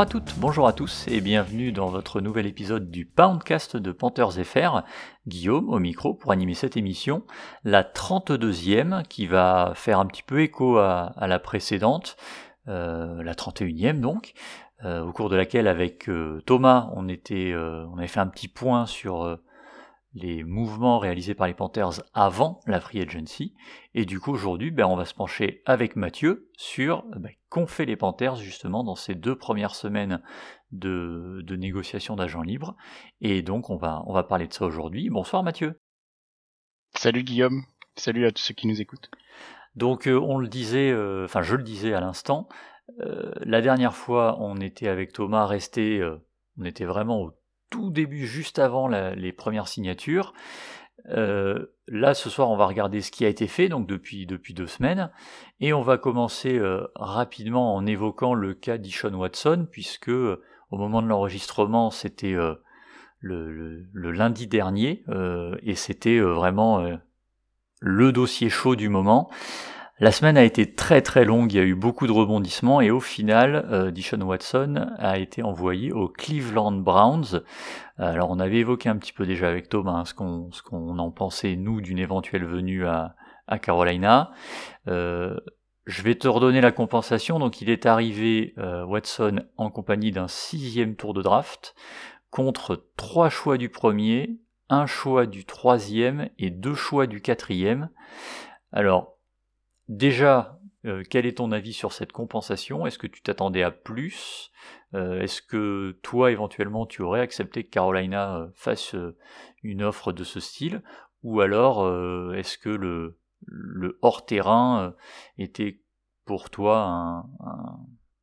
Bonjour à toutes, bonjour à tous et bienvenue dans votre nouvel épisode du Poundcast de Panthers FR. Guillaume au micro pour animer cette émission, la 32e qui va faire un petit peu écho à, la précédente, euh, la 31e donc, euh, au cours de laquelle avec euh, Thomas on, était, on avait fait un petit point sur les mouvements réalisés par les Panthers avant la free agency. Et du coup, aujourd'hui, ben, on va se pencher avec Mathieu sur ben, qu'ont fait les Panthers justement dans ces deux premières semaines de, de négociation d'agents libres. Et donc, on va, on va parler de ça aujourd'hui. Bonsoir Mathieu. Salut Guillaume. Salut à tous ceux qui nous écoutent. Donc, euh, on le disait, euh, enfin, je le disais à l'instant, euh, la dernière fois, on était avec Thomas resté, on était vraiment au tout début, juste avant les premières signatures. Euh, là, ce soir, on va regarder ce qui a été fait, donc depuis, depuis deux semaines, et on va commencer euh, rapidement en évoquant le cas d'Ishon Watson, puisque euh, au moment de l'enregistrement, c'était le, le, lundi dernier, et c'était vraiment le dossier chaud du moment. La semaine a été très très longue, il y a eu beaucoup de rebondissements et au final, euh, Dishon Watson a été envoyé aux Cleveland Browns. Alors on avait évoqué un petit peu déjà avec Thomas hein, ce qu'on en pensait nous d'une éventuelle venue à, Carolina. Euh, je vais te redonner la compensation. Donc il est arrivé euh, Watson en compagnie d'un sixième tour de draft contre trois choix du premier, un choix du troisième et deux choix du quatrième. Alors Déjà, euh, quel est ton avis sur cette compensation? Est-ce que tu t'attendais à plus? Euh, Est-ce que toi, éventuellement, tu aurais accepté que Carolina euh, fasse une offre de ce style? Ou alors, est-ce que le, hors-terrain était pour toi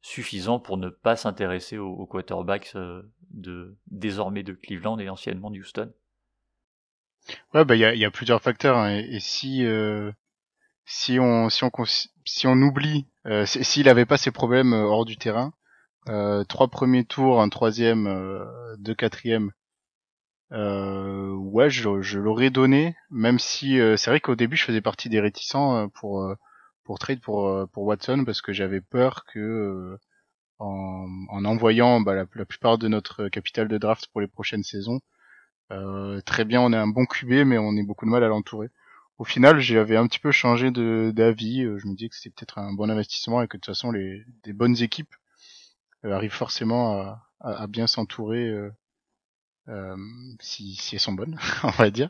suffisant pour ne pas s'intéresser aux, quarterbacks de, désormais de Cleveland et anciennement d'Houston Ouais, bah il y a, plusieurs facteurs. Hein, et, si si on si on si on oublie euh, s'il n'avait pas ces problèmes euh, hors du terrain, euh, trois premiers tours, un troisième, euh, deux quatrièmes, ouais, je, l'aurais donné, même si c'est vrai qu'au début je faisais partie des réticents pour pour trade pour pour Watson parce que j'avais peur que en, en envoyant bah, la, la, plupart de notre capital de draft pour les prochaines saisons, très bien, on a un bon QB, mais on est beaucoup de mal à l'entourer au final, j'avais un petit peu changé d'avis. Euh, je me disais que c'était peut-être un bon investissement et que de toute façon, les bonnes équipes euh, arrivent forcément à, à, bien s'entourer euh, euh, si, si elles sont bonnes, on va dire.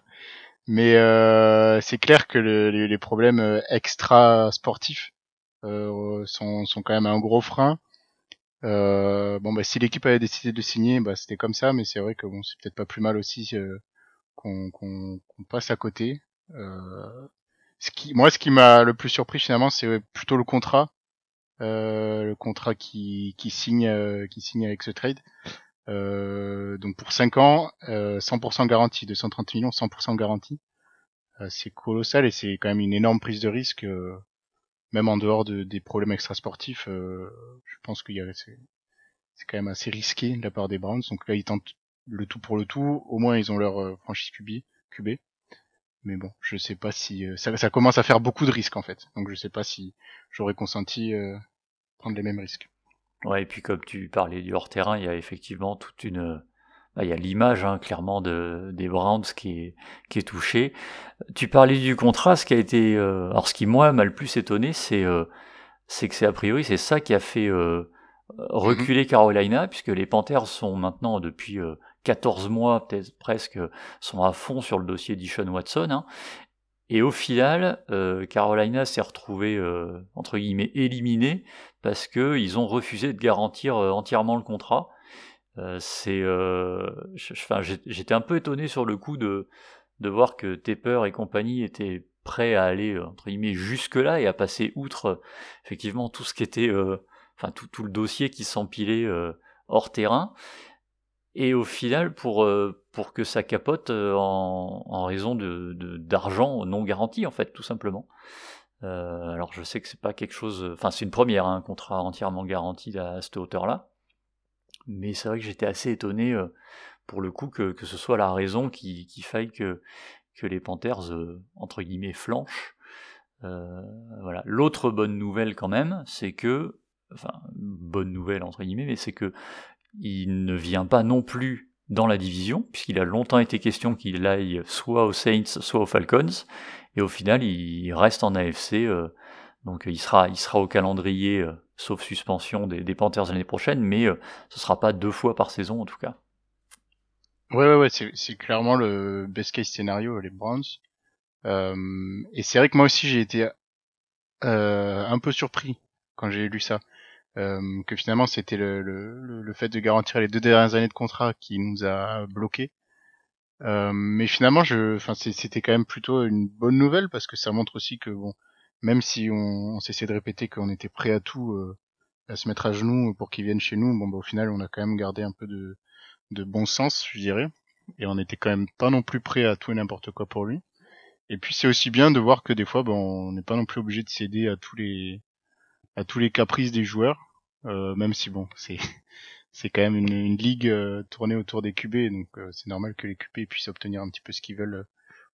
Mais c'est clair que le, les, les, problèmes extra sportifs sont, sont quand même un gros frein. bon, bah, si l'équipe avait décidé de signer, bah, c'était comme ça, mais c'est vrai que bon, c'est peut-être pas plus mal aussi qu'on passe à côté. Euh, ce qui, moi, ce qui m'a le plus surpris finalement, c'est plutôt le contrat, euh, le contrat qui, qui signe, euh, qui signe avec ce trade. Euh, donc pour 5 ans, 100% garantie, 230 millions, 100% garantie. c'est colossal et c'est quand même une énorme prise de risque, même en dehors de, des problèmes extrasportifs. je pense qu'il y c'est quand même assez risqué de la part des Browns. Donc là, ils tentent le tout pour le tout. Au moins, ils ont leur franchise QB. QB. Mais bon, je sais pas si euh, ça, ça, commence à faire beaucoup de risques en fait. Donc je sais pas si j'aurais consenti euh, prendre les mêmes risques. Ouais, et puis comme tu parlais du hors terrain, il y a effectivement toute une bah, il y a l'image hein, clairement de, des Browns qui est, qui est touchée. Tu parlais du contrat, ce qui a été, euh, alors ce qui moi m'a le plus étonné, c'est c'est que c'est a priori c'est ça qui a fait reculer mm-hmm. Carolina, puisque les Panthers sont maintenant depuis 14 mois, peut-être presque, sont à fond sur le dossier d'Ishon Watson. Hein. Et au final, euh, Carolina s'est retrouvé euh, entre guillemets éliminé parce que ils ont refusé de garantir euh, entièrement le contrat. c'est, j'étais un peu étonné sur le coup de de voir que Tepper et compagnie étaient prêts à aller entre guillemets jusque là et à passer outre effectivement tout ce qui était, enfin tout le dossier qui s'empilait hors terrain et au final pour euh, pour que ça capote euh, en, en raison de d'argent non garanti en fait tout simplement. alors je sais que c'est pas quelque chose, enfin c'est une première, hein, un contrat entièrement garanti à, cette hauteur-là, mais c'est vrai que j'étais assez étonné pour le coup que, que, ce soit la raison qui faille que, que les Panthers entre guillemets flanchent. voilà. L'autre bonne nouvelle quand même, c'est que, enfin bonne nouvelle entre guillemets, mais c'est que il ne vient pas non plus dans la division, puisqu'il a longtemps été question qu'il aille soit aux Saints, soit aux Falcons, et au final il reste en AFC, euh, donc il sera, il sera au calendrier, euh, sauf suspension des, Panthers l'année prochaine, mais euh, ce sera pas deux fois par saison en tout cas. Ouais, ouais, ouais, c'est clairement le best case scénario, les Browns. et c'est vrai que moi aussi j'ai été un peu surpris quand j'ai lu ça. Euh, que finalement c'était le, le, le, fait de garantir les deux dernières années de contrat qui nous a bloqué. Euh, mais finalement, je, enfin, c'était quand même plutôt une bonne nouvelle parce que ça montre aussi que bon, même si on, on s'essaie de répéter qu'on était prêt à tout, euh, à se mettre à genoux pour qu'ils viennent chez nous, bon, bah, au final, on a quand même gardé un peu de, de bon sens, je dirais, et on était quand même pas non plus prêt à tout et n'importe quoi pour lui. Et puis c'est aussi bien de voir que des fois, bon, on n'est pas non plus obligé de céder à tous les à tous les caprices des joueurs. Euh, même si bon, c'est c'est quand même une, ligue euh, tournée autour des QB, donc euh, c'est normal que les QB puissent obtenir un petit peu ce qu'ils veulent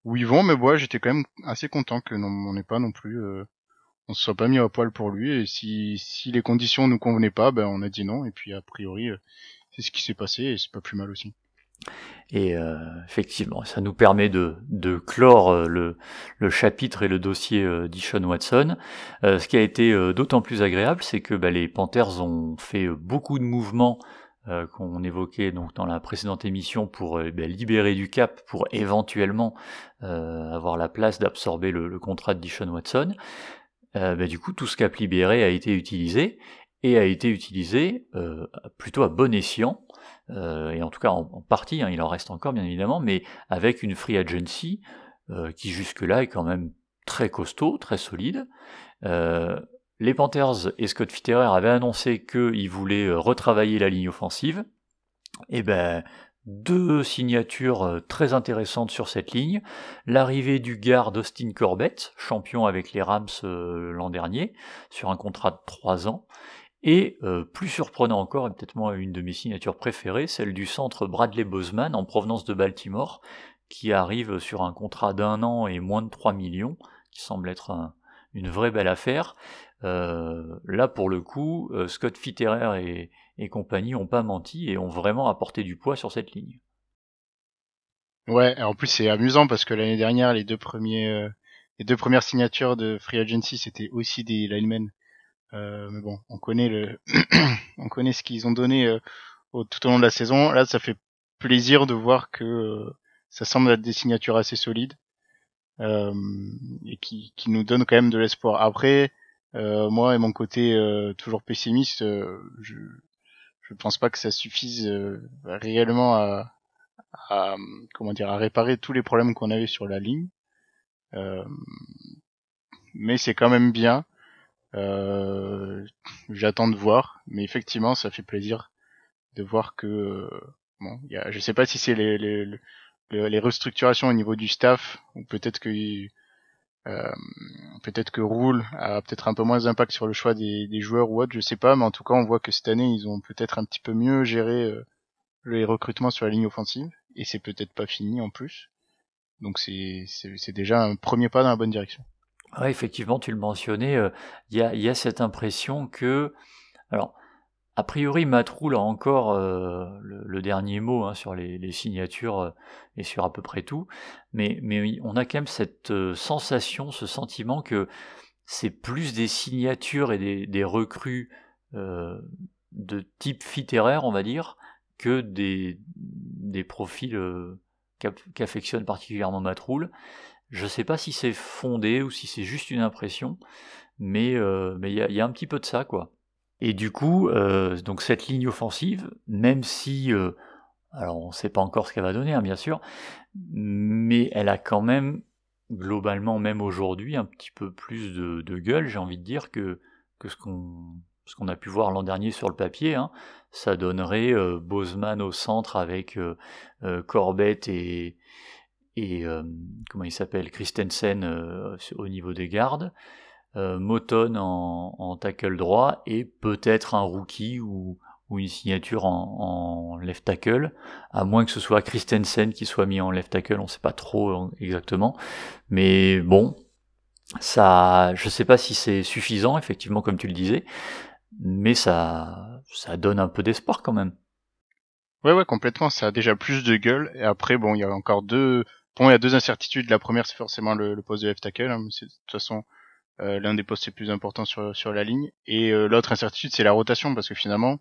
où ils vont. Mais moi, j'étais quand même assez content que non, on n'ait pas non plus, on se soit pas mis à poil pour lui. Et si si les conditions nous convenaient pas, ben on a dit non. Et puis a priori, c'est ce qui s'est passé et c'est pas plus mal aussi. Et euh, effectivement, ça nous permet de, clore euh, le, chapitre et le dossier euh, d'Ishon Watson. Ce qui a été d'autant plus agréable, c'est que bah, les Panthers ont fait beaucoup de mouvements qu'on évoquait donc dans la précédente émission pour bah, libérer du cap, pour éventuellement avoir la place d'absorber le, le, contrat de Dishon Watson. Bah, du coup, tout ce cap libéré a été utilisé et a été utilisé plutôt à bon escient. Euh, et en tout cas en, partie, hein, il en reste encore bien évidemment, mais avec une free agency euh, qui jusque-là est quand même très costaud, très solide. Euh, les Panthers et Scott Fitterer avaient annoncé qu'ils voulaient retravailler la ligne offensive. Et eh ben deux signatures très intéressantes sur cette ligne. L'arrivée du garde Austin Corbett, champion avec les Rams l'an dernier, sur un contrat de 3 ans. Et euh, plus surprenant encore, et peut-être moi une de mes signatures préférées, celle du centre Bradley Boseman en provenance de Baltimore, qui arrive sur un contrat d'un an et moins de 3 millions, qui semble être une vraie belle affaire. Euh, là, pour le coup, euh, Scott Fitterer et, compagnie ont pas menti et ont vraiment apporté du poids sur cette ligne. Ouais, en plus c'est amusant parce que l'année dernière, les deux premiers, les deux premières signatures de Free Agency, c'était aussi des linemen euh, mais bon, on connaît le, on connaît ce qu'ils ont donné euh, tout au long de la saison. Là, ça fait plaisir de voir que euh, ça semble être des signatures assez solides et qui, qui nous donnent quand même de l'espoir. Après, moi et mon côté toujours pessimiste, je je pense pas que ça suffise réellement à, à, comment dire à réparer tous les problèmes qu'on avait sur la ligne. mais c'est quand même bien euh, J'attends de voir, mais effectivement, ça fait plaisir de voir que bon, y a, je sais pas si c'est les, les, les, restructurations au niveau du staff ou peut-être que euh, peut-être que Rule a peut-être un peu moins d'impact sur le choix des, des, joueurs ou autre, je sais pas, mais en tout cas, on voit que cette année, ils ont peut-être un petit peu mieux géré euh, les recrutements sur la ligne offensive et c'est peut-être pas fini en plus. Donc c'est déjà un premier pas dans la bonne direction. Ouais, effectivement, tu le mentionnais, euh, il y, a, cette impression que, alors, a priori, Matroul a encore euh, le, dernier mot hein, sur les, signatures euh, et sur à peu près tout, mais, on a quand même cette sensation, ce sentiment que c'est plus des signatures et des, recrues de type littéraire, on va dire, que des, des profils qu'affectionne particulièrement Matroul. Je sais pas si c'est fondé ou si c'est juste une impression, mais euh, il y a, un petit peu de ça quoi. Et du coup, euh, donc cette ligne offensive, même si euh, alors on ne sait pas encore ce qu'elle va donner, hein, bien sûr, mais elle a quand même globalement, même aujourd'hui, un petit peu plus de, gueule, j'ai envie de dire, que, ce qu'on a pu voir l'an dernier sur le papier, hein. ça donnerait Bozeman au centre avec Corbett et, et euh, comment il s'appelle Christensen euh, au niveau des gardes. euh, Moton en, en, tackle droit et peut-être un rookie ou, ou une signature en, en, left tackle, à moins que ce soit Christensen qui soit mis en left tackle, on sait pas trop exactement. Mais bon, ça, je sais pas si c'est suffisant, effectivement, comme tu le disais, mais ça, ça donne un peu d'espoir quand même. Ouais, ouais, complètement. Ça a déjà plus de gueule. Et après, bon, il y a encore deux. Bon, il y a deux incertitudes. La première, c'est forcément le, poste de left tackle. Hein. C'est de toute façon euh, l'un des postes les plus importants sur sur la ligne. Et euh, l'autre incertitude, c'est la rotation, parce que finalement,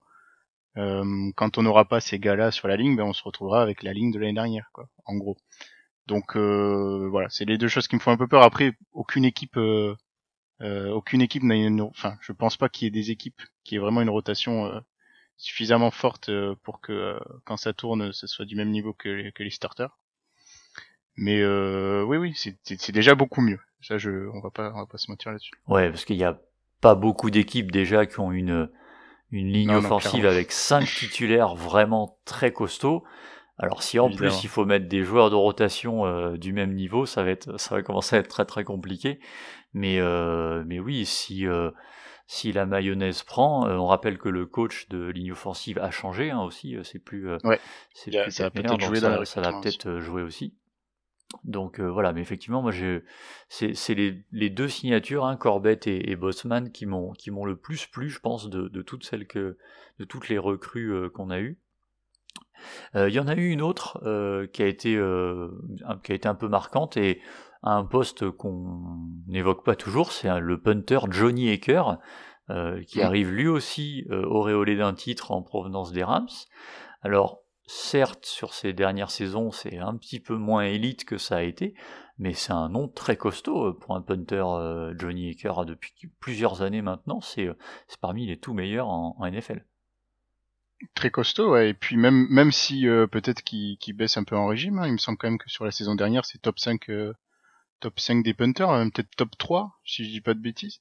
euh, quand on n'aura pas ces gars-là sur la ligne, ben on se retrouvera avec la ligne de l'année dernière, quoi. En gros. Donc voilà, c'est les deux choses qui me font un peu peur. Après, aucune équipe, aucune équipe n'a une. Enfin, je pense pas qu'il y ait des équipes qui aient vraiment une rotation suffisamment forte euh, pour que euh, quand ça tourne, ce soit du même niveau que que les starters. Mais euh, oui, oui, c'est déjà beaucoup mieux. Ça, je, on va pas, on va pas se mentir là-dessus. Ouais, parce qu'il y a pas beaucoup d'équipes déjà qui ont une une ligne offensive avec cinq titulaires vraiment très costauds. Alors si en plus il faut mettre des joueurs de rotation du même niveau, ça va être, ça va commencer à être très très compliqué. Mais euh, mais oui, si si la mayonnaise prend, euh, on rappelle que le coach de ligne offensive a changé hein, aussi, euh, c'est plus, euh, ouais. c'est plus ça, va peut-être jouer ça, ça va peut-être jouer aussi. Donc voilà, mais effectivement, moi c'est les, les, deux signatures, hein, Corbett et, et Bossman, qui m'ont le plus plu, je pense, de, de toutes celles que de toutes les recrues qu'on a eues. Il y en a eu une autre qui a été qui a été un peu marquante et un poste qu'on n'évoque pas toujours, c'est le punter Johnny Aker, euh, qui arrive lui aussi euh, auréolé d'un titre en provenance des Rams. Alors, certes, sur ces dernières saisons, c'est un petit peu moins élite que ça a été, mais c'est un nom très costaud euh, pour un punter Johnny Aker depuis plusieurs années maintenant. C'est parmi les tout meilleurs en, NFL. Très costaud, et puis même même si peut-être qu'il baisse un peu en régime, hein, il me semble quand même que sur la saison dernière, c'est top 5 top 5 des punters, hein, peut-être top 3, si je dis pas de bêtises.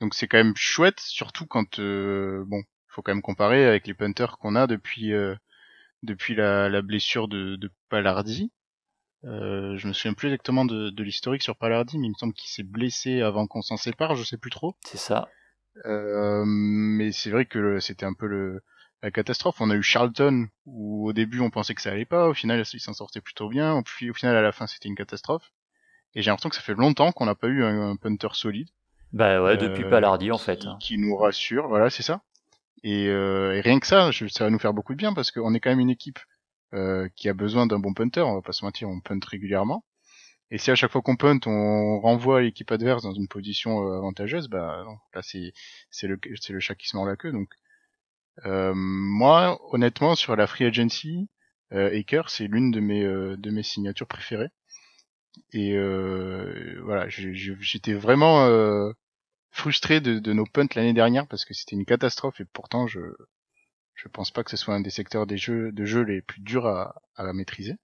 Donc c'est quand même chouette, surtout quand euh, bon, faut quand même comparer avec les punters qu'on a depuis euh, depuis la, la, blessure de, de Palardi. Euh, je me souviens plus exactement de, de l'historique sur Palardi, mais il me semble qu'il s'est blessé avant qu'on s'en sépare, je sais plus trop. C'est ça. Euh, mais c'est vrai que c'était un peu le la catastrophe. On a eu Charlton où au début on pensait que ça allait pas, au final il s'en sortait plutôt bien, puis au final à la fin c'était une catastrophe. Et j'ai l'impression que ça fait longtemps qu'on n'a pas eu un, punter solide. Bah ouais, depuis Palardi en fait. Hein. Qui nous rassure, voilà, c'est ça. Et, euh, et, rien que ça, ça va nous faire beaucoup de bien parce qu'on est quand même une équipe euh, qui a besoin d'un bon punter. On va pas se mentir, on punt régulièrement. Et si à chaque fois qu'on punt, on renvoie l'équipe adverse dans une position euh, avantageuse, bah là c'est c'est le c'est le chat qui se mord la queue. Donc euh, moi, honnêtement, sur la free agency, euh, Aker, c'est l'une de mes euh, de mes signatures préférées. Et voilà, j'étais vraiment frustré de, nos punts l'année dernière parce que c'était une catastrophe et pourtant je je pense pas que ce soit un des secteurs des jeux de jeux les plus durs à, à maîtriser.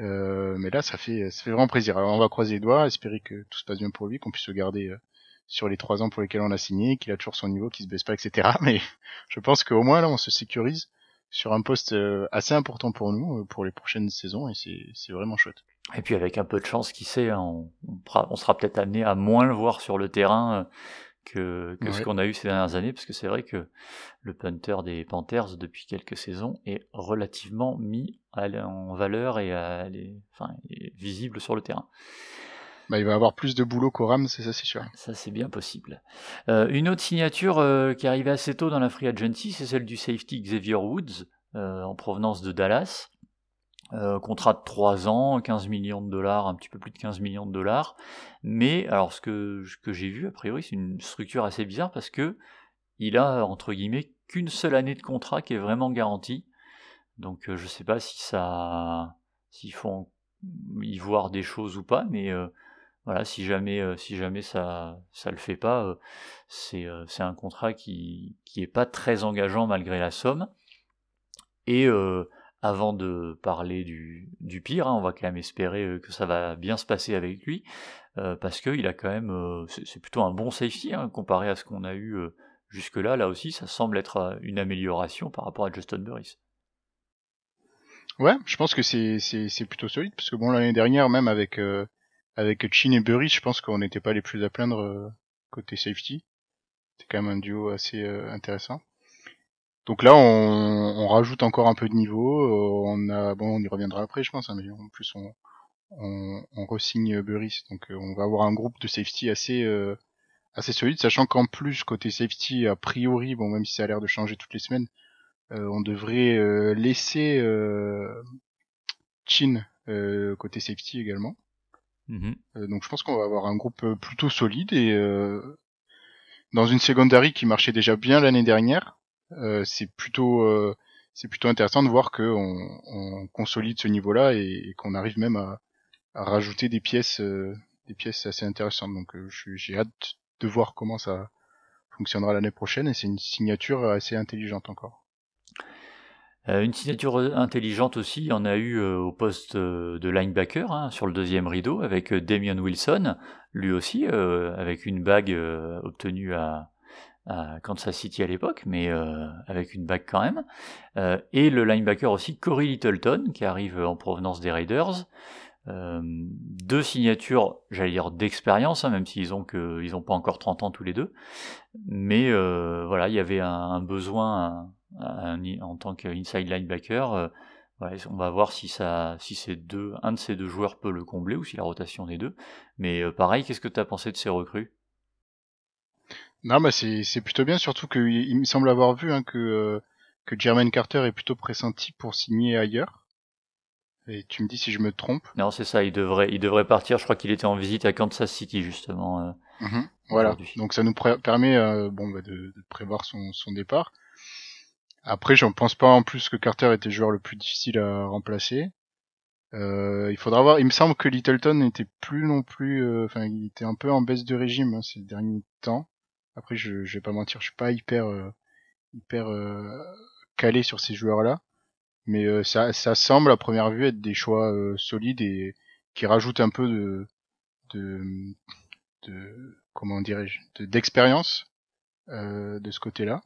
Euh, mais là, ça fait ça fait vraiment plaisir. Alors, on va croiser les doigts, espérer que tout se passe bien pour lui, qu'on puisse le garder euh, sur les trois ans pour lesquels on a signé, qu'il a toujours son niveau, qu'il se baisse pas, etc. Mais je pense qu'au moins là, on se sécurise sur un poste euh, assez important pour nous pour les prochaines saisons et c'est vraiment chouette. Et puis avec un peu de chance, qui sait, hein, on, on, sera peut-être amené à moins le voir sur le terrain euh, que, ce qu'on a eu ces dernières années, parce que c'est vrai que le punter des Panthers depuis quelques saisons est relativement mis en valeur et, à, enfin, visible sur le terrain. Bah, il va avoir plus de boulot qu'au c'est ça, c'est sûr. Ça, c'est bien possible. Euh, une autre signature euh, qui est arrivée assez tôt dans la free agency, c'est celle du safety Xavier Woods, euh, en provenance de Dallas. Euh, contrat de 3 ans, 15 millions de dollars, un petit peu plus de 15 millions de dollars. Mais alors ce que, que j'ai vu, a priori, c'est une structure assez bizarre parce que il a, entre guillemets, qu'une seule année de contrat qui est vraiment garantie. Donc euh, je sais pas si ça s'il faut y voir des choses ou pas, mais euh, voilà, si jamais si jamais ça ça le fait pas, c'est c'est un contrat qui qui est pas très engageant malgré la somme. Et avant de parler du, du pire, hein, on va quand même espérer euh, que ça va bien se passer avec lui, euh, parce qu'il a quand même, euh, c'est plutôt un bon safety hein, comparé à ce qu'on a eu jusque-là. Là aussi, ça semble être une amélioration par rapport à Justin Burris. Ouais, je pense que c'est plutôt solide parce que bon l'année dernière même avec avec Chin et Burris, je pense qu'on n'était pas les plus à plaindre côté safety. C'est quand même un duo assez intéressant. Donc là, on, on, rajoute encore un peu de niveau. on a, bon, on y reviendra après, je pense, hein, mais en plus on, on, on re-signe Burris, donc on va avoir un groupe de safety assez assez solide, sachant qu'en plus côté safety, a priori, bon même si ça a l'air de changer toutes les semaines, euh, on devrait euh, laisser euh, Chin côté safety également. Mm-hmm. donc je pense qu'on va avoir un groupe plutôt solide et dans une secondary qui marchait déjà bien l'année dernière, c'est plutôt c'est plutôt intéressant de voir qu'on on consolide ce niveau-là et, qu'on arrive même à, rajouter des pièces des pièces assez intéressantes. Donc j'ai hâte de voir comment ça fonctionnera l'année prochaine et c'est une signature assez intelligente encore. Euh, une signature intelligente aussi, on a eu euh, au poste euh, de linebacker hein, sur le deuxième rideau avec Damian Wilson, lui aussi avec une bague obtenue à, Kansas City à l'époque, mais avec une bague quand même. et le linebacker aussi Corey Littleton qui arrive en provenance des Raiders. Euh, deux signatures, j'allais dire d'expérience, hein, même s'ils ont que ils ont pas encore 30 ans tous les deux. Mais euh, voilà, il y avait un, besoin en tant qu'inside linebacker. Euh, on va voir si ça, si c'est deux, un de ces deux joueurs peut le combler ou si la rotation des deux. Mais pareil, qu'est-ce que tu as pensé de ces recrues? Non, bah c'est plutôt bien, surtout qu'il me semble avoir vu hein, que que Jermaine Carter est plutôt pressenti pour signer ailleurs. Et tu me dis si je me trompe. Non, c'est ça, il devrait, il devrait partir. Je crois qu'il était en visite à Kansas City, justement. Euh, mhm, voilà, donc ça nous permet euh, bon, bah, de, de, prévoir son, son départ. Après, je ne pense pas en plus que Carter était le joueur le plus difficile à remplacer. Euh, il faudra voir. Il me semble que Littleton n'était plus non plus. Euh, enfin, il était un peu en baisse de régime hein, ces derniers temps. Après, je, je vais pas mentir, je suis pas hyper hyper calé sur ces joueurs-là mais euh, ça, ça semble à première vue être des choix euh, solides et qui rajoutent un peu de, de, de comment dirais-je, d'expérience euh, de ce côté-là.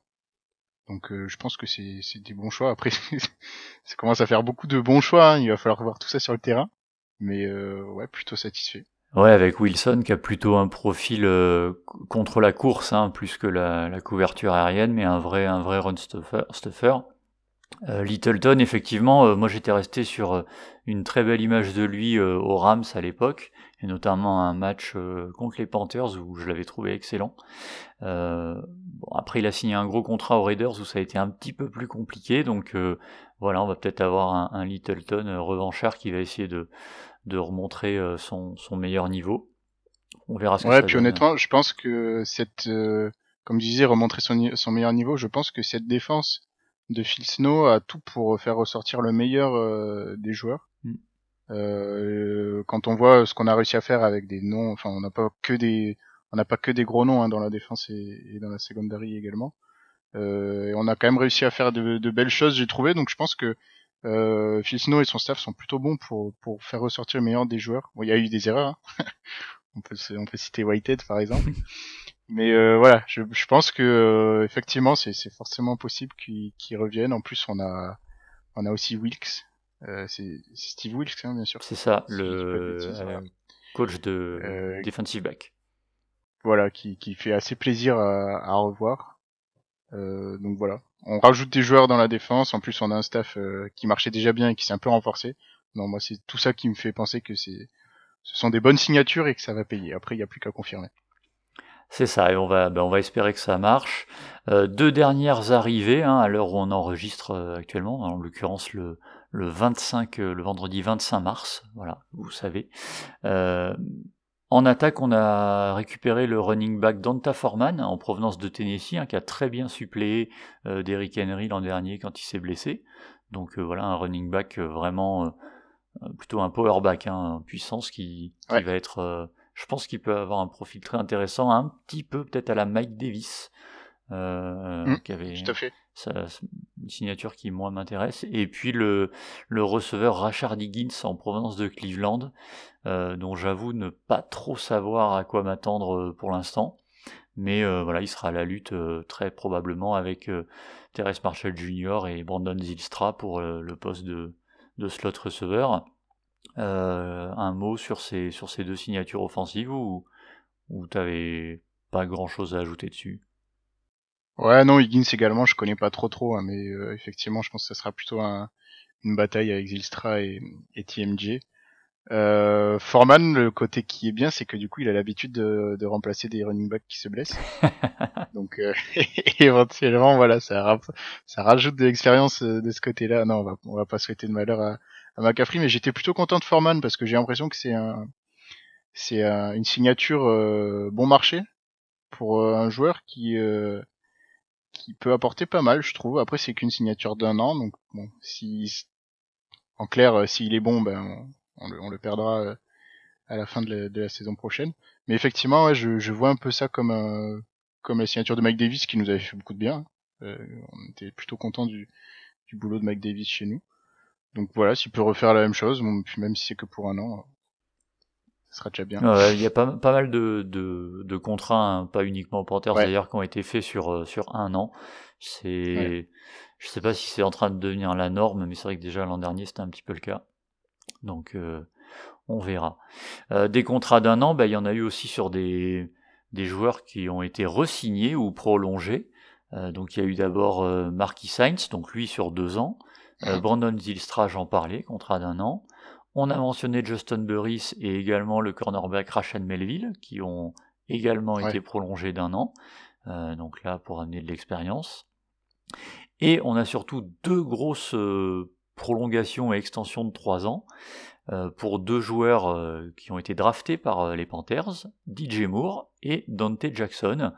Donc je pense que c'est des bons choix. Après, ça commence à faire beaucoup de bons choix. Hein. Il va falloir voir tout ça sur le terrain, mais ouais, plutôt satisfait. Ouais, avec Wilson qui a plutôt un profil contre la course, hein, plus que la, la, couverture aérienne, mais un vrai un vrai run stuffer. stuffer. Euh, Littleton, effectivement, euh, moi j'étais resté sur euh, une très belle image de lui au Rams à l'époque, et notamment un match contre les Panthers où je l'avais trouvé excellent. Bon, après, il a signé un gros contrat aux Raiders où ça a été un petit peu plus compliqué, donc voilà, on va peut-être avoir un, un, Littleton revanchard qui va essayer de, de remontrer son, son meilleur niveau. On verra ce que ouais, puis honnêtement, je pense que cette, comme je disais, remontrer son, son meilleur niveau, je pense que cette défense de Phil Snow a tout pour faire ressortir le meilleur euh, des joueurs. Mm. Euh, quand on voit ce qu'on a réussi à faire avec des noms, enfin on n'a pas que des, on n'a pas que des gros noms hein, dans la défense et, dans la secondary également. Euh, et on a quand même réussi à faire de, belles choses, j'ai trouvé. Donc je pense que euh, Phil Snow et son staff sont plutôt bons pour pour faire ressortir le meilleur des joueurs. Bon, il y a eu des erreurs. Hein. on peut on peut citer Whitehead par exemple. Mais euh, voilà, je, je, pense que euh, effectivement c'est forcément possible qu'ils reviennent. En plus, on a on a aussi Wilkes, euh, c'est Steve Wilkes hein, bien sûr. C'est ça, le coach de defensive back. Voilà, qui, qui fait assez plaisir à, à revoir. donc voilà, on rajoute des joueurs dans la défense. En plus, on a un staff qui marchait déjà bien et qui s'est un peu renforcé. Non, moi c'est tout ça qui me fait penser que c'est ce sont des bonnes signatures et que ça va payer. Après, il n'y a plus qu'à confirmer. C'est ça, et on va, ben on va espérer que ça marche. Euh, deux dernières arrivées, hein, à l'heure où on enregistre euh, actuellement, en l'occurrence le, le 25, euh, le vendredi 25 mars, voilà, vous savez. En attaque, on a récupéré le running back Donta Foreman en provenance de Tennessee, hein, qui a très bien suppléé d'Eric Henry l'an dernier quand il s'est blessé. Donc voilà, un running back vraiment plutôt un power back, hein, en puissance qui, qui va être je pense qu'il peut avoir un profil très intéressant, un petit peu peut-être à la Mike Davis, euh, mmh, qui avait une signature qui moi m'intéresse. Et puis le, le receveur Rachard Higgins en provenance de Cleveland, euh, dont j'avoue ne pas trop savoir à quoi m'attendre euh, pour l'instant. Mais euh, voilà, il sera à la lutte très probablement avec Terrence Marshall Jr. et Brandon Zilstra pour le poste de, slot receveur. Un mot sur ces, deux signatures offensives ou, ou tu avais pas grand chose à ajouter dessus? Ouais, non, Higgins également, je connais pas trop trop, hein, mais effectivement, je pense que ça sera plutôt une bataille avec Zilstra et, et TMJ. Euh, Foreman, le côté qui est bien, c'est que du coup, il a l'habitude de, de, remplacer des running backs qui se blessent. Donc, euh, éventuellement, voilà, ça, ça rajoute de l'expérience euh, de ce côté-là. Non, on va, on va pas souhaiter de malheur à, à McCaffrey, mais j'étais plutôt content de Foreman parce que j'ai l'impression que c'est un, c'est une signature euh, bon marché pour un joueur qui qui peut apporter pas mal, je trouve. Après, c'est qu'une signature d'un an, donc bon, si en clair, s'il est bon, ben on le, perdra euh, à la fin de la, saison prochaine. Mais effectivement, je, vois un peu ça comme euh, comme la signature de Mike Davis qui nous avait fait beaucoup de bien. Euh, on était plutôt content du, du boulot de Mike Davis chez nous. Donc voilà, s'il peut refaire la même chose, même si c'est que pour un an, ce sera déjà bien. Il y a pas, pas mal de, de, de contrats, hein, pas uniquement Panthers d'ailleurs, qui ont été faits sur, sur un an. C'est, je sais pas si c'est en train de devenir la norme, mais c'est vrai que déjà l'an dernier c'était un petit peu le cas. Donc euh, on verra. Euh, des contrats d'un an, bah, il y en a eu aussi sur des, des joueurs qui ont été resignés ou prolongés. Euh, donc il y a eu d'abord Marquis Sainz, donc lui sur deux ans. Brandon Zilstra, j'en parlais, contrat d'un an. On a mentionné Justin Burris et également le cornerback Rachel Melville, qui ont également été prolongés d'un an. donc là, pour amener de l'expérience. Et on a surtout deux grosses prolongation et extension de 3 ans euh, pour deux joueurs euh, qui ont été draftés par euh, les Panthers, DJ Moore et Dante Jackson.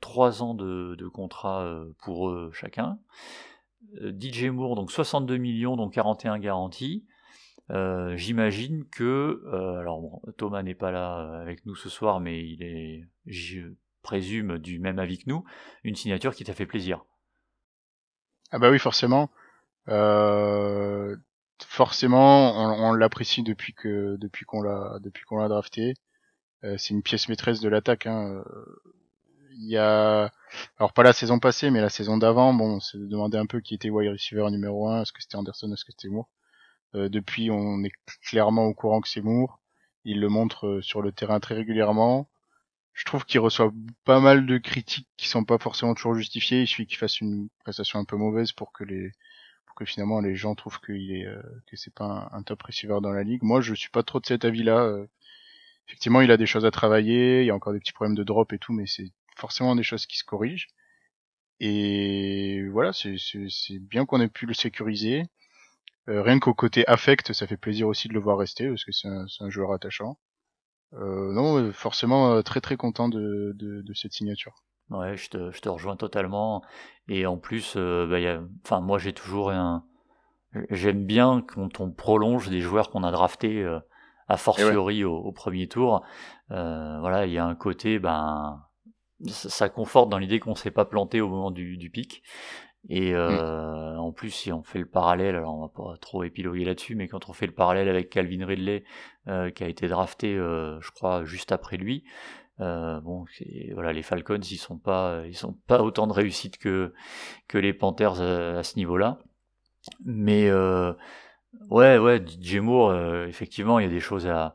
3 ans de, contrat pour eux chacun. DJ Moore, donc 62 millions, donc 41 garanties. J'imagine que, alors Thomas n'est pas là avec nous ce soir, mais il est, je présume, du même avis que nous, une signature qui t'a fait plaisir. Ah bah oui, forcément. Euh, forcément, on, on l'apprécie depuis que depuis qu'on l'a depuis qu'on l'a drafté. Euh, c'est une pièce maîtresse de l'attaque. Hein. Il y a, alors pas la saison passée, mais la saison d'avant, bon, on s'est demandé un peu qui était wide receiver numéro 1, est-ce que c'était Anderson, est-ce que c'était Moore? Euh, depuis, on est clairement au courant que c'est Moore. Il le montre euh, sur le terrain très régulièrement. Je trouve qu'il reçoit pas mal de critiques qui sont pas forcément toujours justifiées. Il suffit qu'il fasse une prestation un peu mauvaise pour que les que finalement les gens trouvent qu'il est euh, que c'est pas un, top receiver dans la ligue. Moi, je suis pas trop de cet avis-là. Effectivement, il a des choses à travailler, il y a encore des petits problèmes de drop et tout, mais c'est forcément des choses qui se corrigent. Et voilà, c'est bien qu'on ait pu le sécuriser. Euh, rien qu'au côté affect, ça fait plaisir aussi de le voir rester parce que c'est un, un, joueur attachant. Euh, non, forcément très très content de, de, de cette signature. Ouais, je te, je te rejoins totalement. Et en plus, euh, bah, y a, enfin, moi j'ai toujours un. J'aime bien quand on prolonge des joueurs qu'on a draftés euh, a fortiori au, premier tour. Euh, voilà, il y a un côté, ben, ça, conforte dans l'idée qu'on s'est pas planté au moment du, du pic. Et mmh. euh, en plus, si on fait le parallèle, alors on va pas trop épiloguer là-dessus, mais quand on fait le parallèle avec Calvin Ridley, euh, qui a été drafté, euh, je crois, juste après lui, euh, bon, voilà, les Falcons, ils sont pas, ils sont pas autant de réussite que que les Panthers à, ce niveau-là. Mais euh, ouais, ouais, DJ Moore, euh, effectivement, il y a des choses à,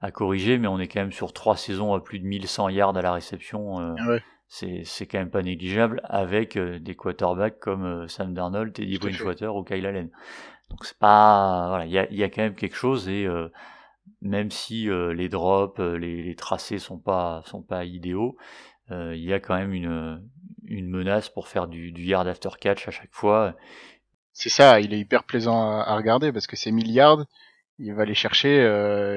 à corriger, mais on est quand même sur trois saisons à plus de 1100 yards à la réception. Euh, ah c'est c'est quand même pas négligeable avec des quarterbacks comme Sam Darnold, Teddy Bridgewater ou Kyle Allen. Donc c'est pas, voilà, il y a, y a quand même quelque chose et même si euh, les drops, euh, les, tracés sont pas sont pas idéaux, euh, il y a quand même une, une menace pour faire du, du yard after catch à chaque fois. C'est ça, il est hyper plaisant à, regarder parce que ces milliards, il va les chercher,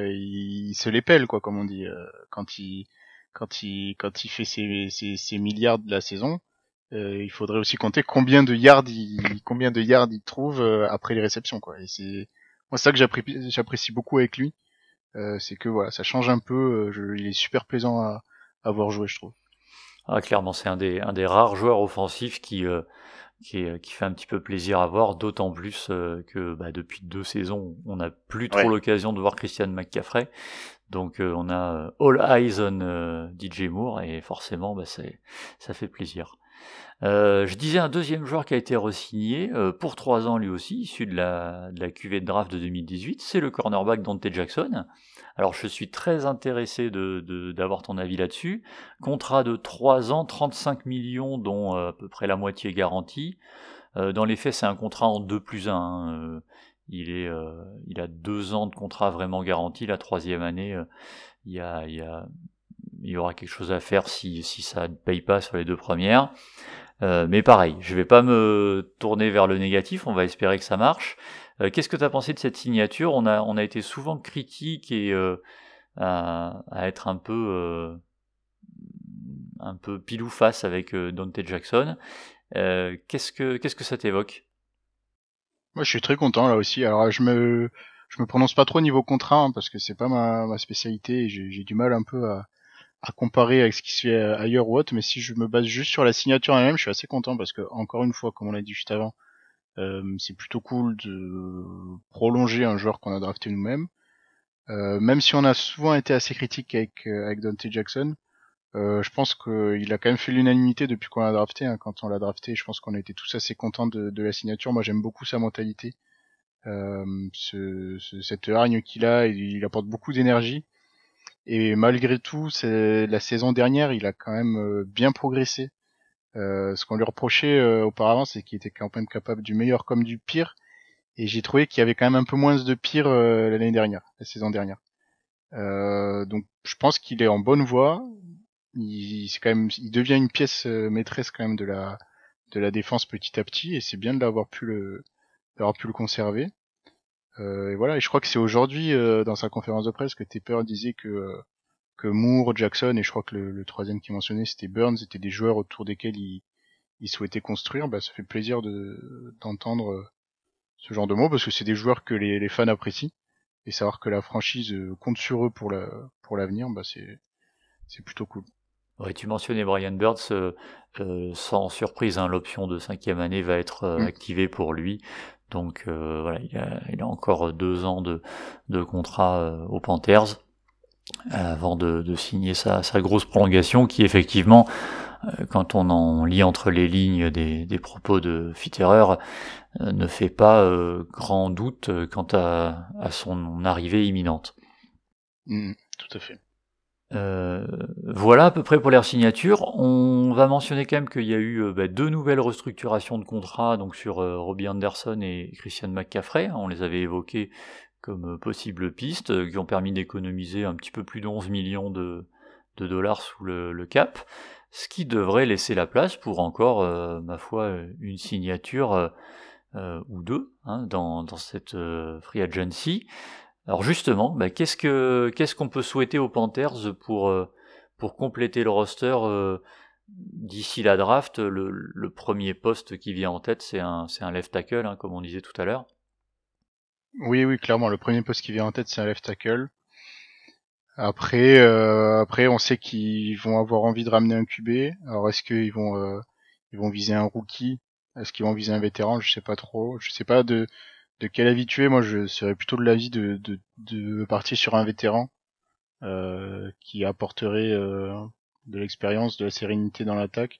il, se les pèle quoi, comme on dit. quand il quand il quand il fait ses, ses, milliards de la saison, il faudrait aussi compter combien de yards il combien de yards il trouve après les réceptions quoi. Et c'est moi ça que j'apprécie beaucoup avec lui, euh, c'est que voilà, ça change un peu. Euh, il est super plaisant à, à voir jouer, je trouve. Ah, clairement, c'est un des, un des rares joueurs offensifs qui, euh, qui, qui, fait un petit peu plaisir à voir, d'autant plus que bah, depuis deux saisons, on n'a plus trop l'occasion de voir Christian McCaffrey. Donc on a all eyes on DJ Moore et forcément, bah, ça fait plaisir. Euh, je disais un deuxième joueur qui a été re-signé pour trois ans lui aussi, issu de la, de la QV de draft de 2018, c'est le cornerback Dante Jackson. Alors je suis très intéressé d'avoir ton avis là-dessus. Contrat de 3 ans, 35 millions dont à peu près la moitié garantie. dans les faits c'est un contrat en 2 plus 1. Hein. il, a 2 ans de contrat vraiment garanti, la troisième année il y, a, il, y aura quelque chose à faire si ça ne paye pas sur les deux premières. Euh, mais pareil, je vais pas me tourner vers le négatif, on va espérer que ça marche. Euh, qu'est-ce que tu as pensé de cette signature? On a, on a été souvent critique et euh, à, à, être un peu un peu pile ou face avec Dante Jackson. qu'est-ce que qu'est-ce que ça t'évoque? Moi, je suis très content là aussi. Alors, je me je me prononce pas trop au niveau contrat hein, parce que c'est pas ma, ma spécialité j'ai du mal un peu à, à comparer avec ce qui se fait ailleurs ou autre, mais si je me base juste sur la signature elle-même, je suis assez content parce que encore une fois, comme on l'a dit juste avant, euh, c'est plutôt cool de prolonger un joueur qu'on a drafté nous-mêmes. Euh, même si on a souvent été assez critique avec, euh, avec Dante Jackson, euh, je pense qu'il a quand même fait l'unanimité depuis qu'on l'a drafté. Hein. Quand on l'a drafté, je pense qu'on a été tous assez contents de, de la signature. Moi, j'aime beaucoup sa mentalité. Euh, ce, cette hargne qu'il a, il, apporte beaucoup d'énergie. Et malgré tout, c'est la saison dernière, il a quand même euh, bien progressé. Euh, ce qu'on lui reprochait euh, auparavant, c'est qu'il était quand même capable du meilleur comme du pire. Et j'ai trouvé qu'il y avait quand même un peu moins de pire l'année dernière, la saison dernière. donc je pense qu'il est en bonne voie. Il, devient une pièce maîtresse quand même de la défense petit à petit, et c'est bien de l'avoir d'avoir pu le conserver. Euh, et voilà, et je crois que c'est aujourd'hui euh, dans sa conférence de presse que Tepper disait que euh, que Moore, Jackson et je crois que le, troisième qui mentionnait c'était Burns, étaient des joueurs autour desquels il, il souhaitait construire. Bah, ça fait plaisir de d'entendre ce genre de mots parce que c'est des joueurs que les, les, fans apprécient et savoir que la franchise compte sur eux pour la pour l'avenir, bah c'est c'est plutôt cool. Ouais, tu mentionnais Brian Burns, euh, sans surprise, hein, l'option de cinquième année va être euh, mm. activée pour lui. Donc euh, voilà, il a, il a, encore deux ans de, de contrat euh, aux Panthers avant de, de signer sa, sa, grosse prolongation qui effectivement, euh, quand on en lit entre les lignes des, des propos de Fitterer, ne fait pas grand doute quant à, à, son arrivée imminente. Mm, tout à fait. Euh, voilà à peu près pour les signatures. On va mentionner quand même qu'il y a eu euh, bah, deux nouvelles restructurations de contrats donc sur euh, Robbie Anderson et Christian McCaffrey. On les avait évoqués comme possibles pistes qui ont permis d'économiser un petit peu plus de 11 millions de, dollars sous le, cap, ce qui devrait laisser la place pour encore, ma foi, une signature ou deux hein, dans, dans, cette free agency. Alors justement, bah, qu'est-ce que qu'est-ce qu'on peut souhaiter aux Panthers pour euh, compléter le roster euh, d'ici la draft? Le, premier poste qui vient en tête, c'est un left tackle, hein, comme on disait tout à l'heure. Oui, oui, clairement, le premier poste qui vient en tête, c'est un left tackle. Après, euh, après, on sait qu'ils vont avoir envie de ramener un QB. Alors, est-ce qu'ils vont ils vont viser un rookie? Est-ce qu'ils vont viser un vétéran? Je sais pas trop. Je sais pas de de quel habitué, moi je serais plutôt de l'avis de, de, de partir sur un vétéran euh, qui apporterait euh, de l'expérience, de la sérénité dans l'attaque,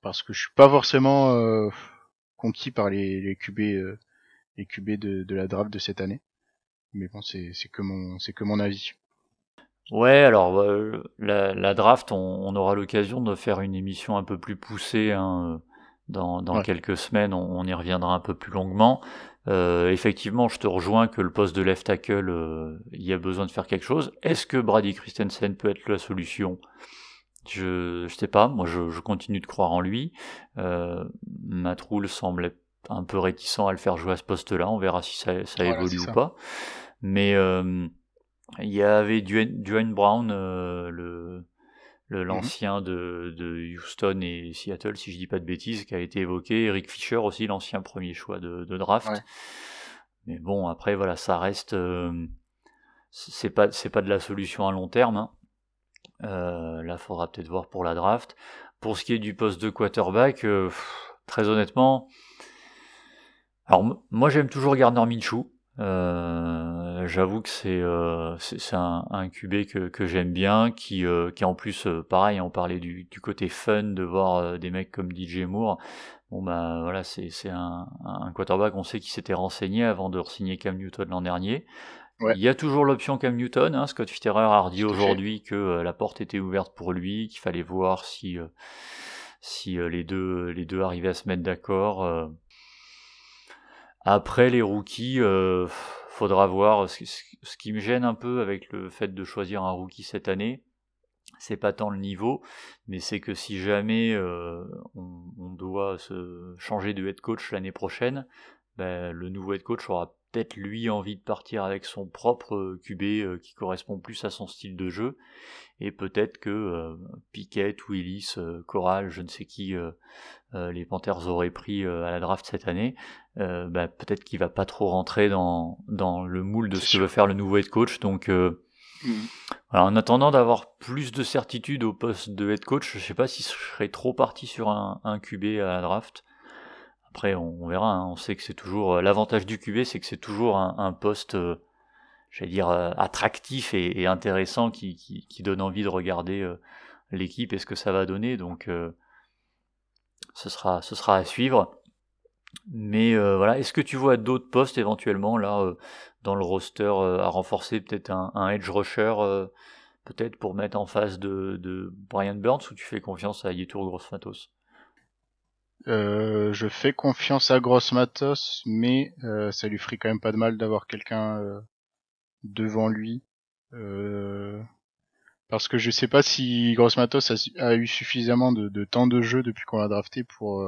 parce que je suis pas forcément euh, conquis par les, les QB les QB de, de la draft de cette année. Mais bon, c'est que mon c'est que mon avis. Ouais, alors la, la draft, on, on aura l'occasion de faire une émission un peu plus poussée hein, dans, dans quelques semaines. On, on, y reviendra un peu plus longuement. Euh, effectivement, je te rejoins que le poste de left tackle, euh, il y a besoin de faire quelque chose. Est-ce que Brady Christensen peut être la solution? Je, je sais pas. Moi, je, je, continue de croire en lui. Euh, Matroul semble un peu réticent à le faire jouer à ce poste-là. On verra si ça, ça évolue ou pas. Mais euh, il y avait Dwayne Brown, euh, Mmh l'ancien de, de, Houston et Seattle, si je dis pas de bêtises, qui a été évoqué. Eric Fisher aussi, l'ancien premier choix de, de draft. Mais bon, après voilà, ça reste, euh, c'est pas pas de la solution à long terme. Hein. Euh, là, faudra peut-être voir pour la draft. Pour ce qui est du poste de quarterback, euh, très honnêtement, alors moi j'aime toujours Gardner Minshew. Euh, J'avoue que c'est euh, c'est un, un QB que, que j'aime bien, qui, euh, qui en plus, pareil, on parlait du, du côté fun de voir des mecs comme DJ Moore. Bon bah voilà, c'est un, un quarterback, on sait qu'il s'était renseigné avant de signer Cam Newton l'an dernier. Il y a toujours l'option Cam Newton. Hein. Scott Fitterer a dit aujourd'hui que la porte était ouverte pour lui, qu'il fallait voir si, si les, deux, les deux arrivaient à se mettre d'accord. Après les rookies, euh, faudra voir. Ce, qui me gêne un peu avec le fait de choisir un rookie cette année, c'est pas tant le niveau, mais c'est que si jamais euh, on, doit se changer de head coach l'année prochaine, ben, le nouveau head coach aura peut-être lui envie de partir avec son propre QB euh, qui correspond plus à son style de jeu et peut-être que euh, Piquet, Willis, euh, Corral, je ne sais qui les Panthers auraient pris à la draft cette année, bah, peut-être qu'il va pas trop rentrer dans, dans le moule de ce que veut faire le nouveau head coach. Donc mm. en attendant d'avoir plus de certitude au poste de head coach, je sais pas si je serais trop parti sur un, un QB à la draft. Après, on, verra. Hein. On sait que c'est toujours euh, l'avantage du QB, c'est que c'est toujours un, poste, euh, j'allais dire euh, attractif et, intéressant qui, qui, donne envie de regarder l'équipe et ce que ça va donner. Donc, ce sera, ce sera à suivre. Mais voilà, est-ce que tu vois d'autres postes éventuellement là dans le roster à renforcer peut-être un, edge rusher peut-être pour mettre en face de, de Brian Burns ou tu fais confiance à Yetour Grossmatos? Euh, je fais confiance à Gross Matos, mais euh, ça lui ferait quand même pas de mal d'avoir quelqu'un euh, devant lui. parce que je sais pas si Gross Matos a, eu suffisamment de, temps de jeu depuis qu'on l'a drafté pour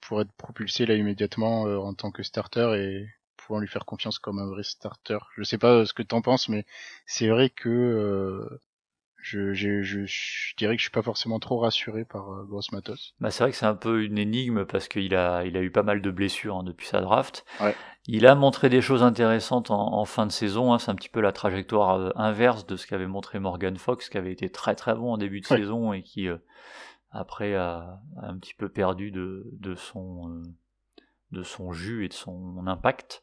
pour être propulsé là immédiatement en tant que starter et pouvoir lui faire confiance comme un vrai starter. Je sais pas ce que t'en penses, mais c'est vrai que je, je, je, je, dirais que je suis pas forcément trop rassuré par euh, Gross Matos. Bah c'est vrai que c'est un peu une énigme parce qu'il a, il a eu pas mal de blessures hein, depuis sa draft. Ouais. Il a montré des choses intéressantes en, en fin de saison. Hein. C'est un petit peu la trajectoire euh, inverse de ce qu'avait montré Morgan Fox, qui avait été très très bon en début de saison et qui euh, après a, un petit peu perdu de, de son de son jus et de son impact.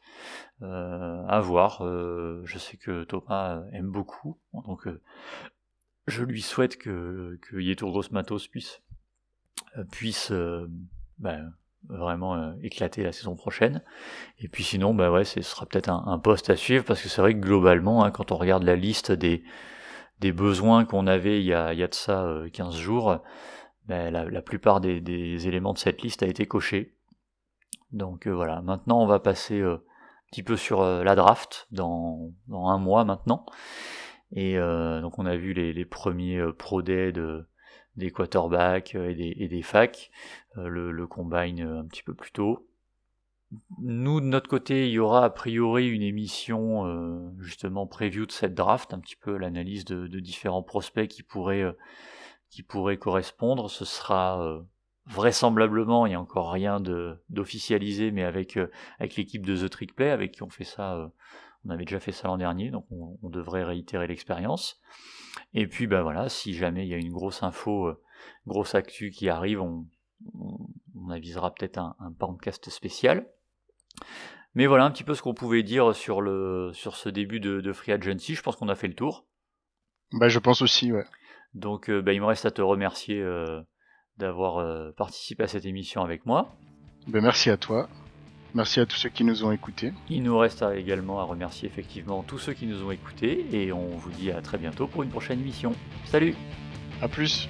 Euh, à voir. je sais que Thomas aime beaucoup, donc je lui souhaite que, que Matos puisse, euh, euh, ben, vraiment euh, éclater la saison prochaine. Et puis sinon, bah ouais, ce sera peut-être un, poste à suivre parce que c'est vrai que globalement, hein, quand on regarde la liste des, des besoins qu'on avait il y, a, il y a de ça 15 jours, ben, la, la, plupart des, des, éléments de cette liste a été coché. Donc voilà, maintenant on va passer un petit peu sur la draft dans, dans un mois maintenant. Et euh, donc on a vu les, les premiers euh, pro day de, des quarterbacks euh, et des, et des facs, le, le, combine un petit peu plus tôt. Nous, de notre côté, il y aura a priori une émission justement preview de cette draft, un petit peu l'analyse de, de, différents prospects qui pourraient, qui pourraient correspondre. Ce sera vraisemblablement, il n'y a encore rien d'officialisé, mais avec, avec l'équipe de The Trick Play, avec qui on fait ça on avait déjà fait ça l'an dernier, donc on, devrait réitérer l'expérience. Et puis ben voilà, si jamais il y a une grosse info, euh, grosse actu qui arrive, on, avisera peut-être un, un podcast spécial. Mais voilà un petit peu ce qu'on pouvait dire sur, le, sur ce début de, Free Agency. Je pense qu'on a fait le tour. Bah, je pense aussi, ouais. Donc euh, bah, il me reste à te remercier euh, d'avoir participé à cette émission avec moi. Bah, merci à toi. Merci à tous ceux qui nous ont écoutés. Il nous reste également à remercier effectivement tous ceux qui nous ont écoutés et on vous dit à très bientôt pour une prochaine émission. Salut A plus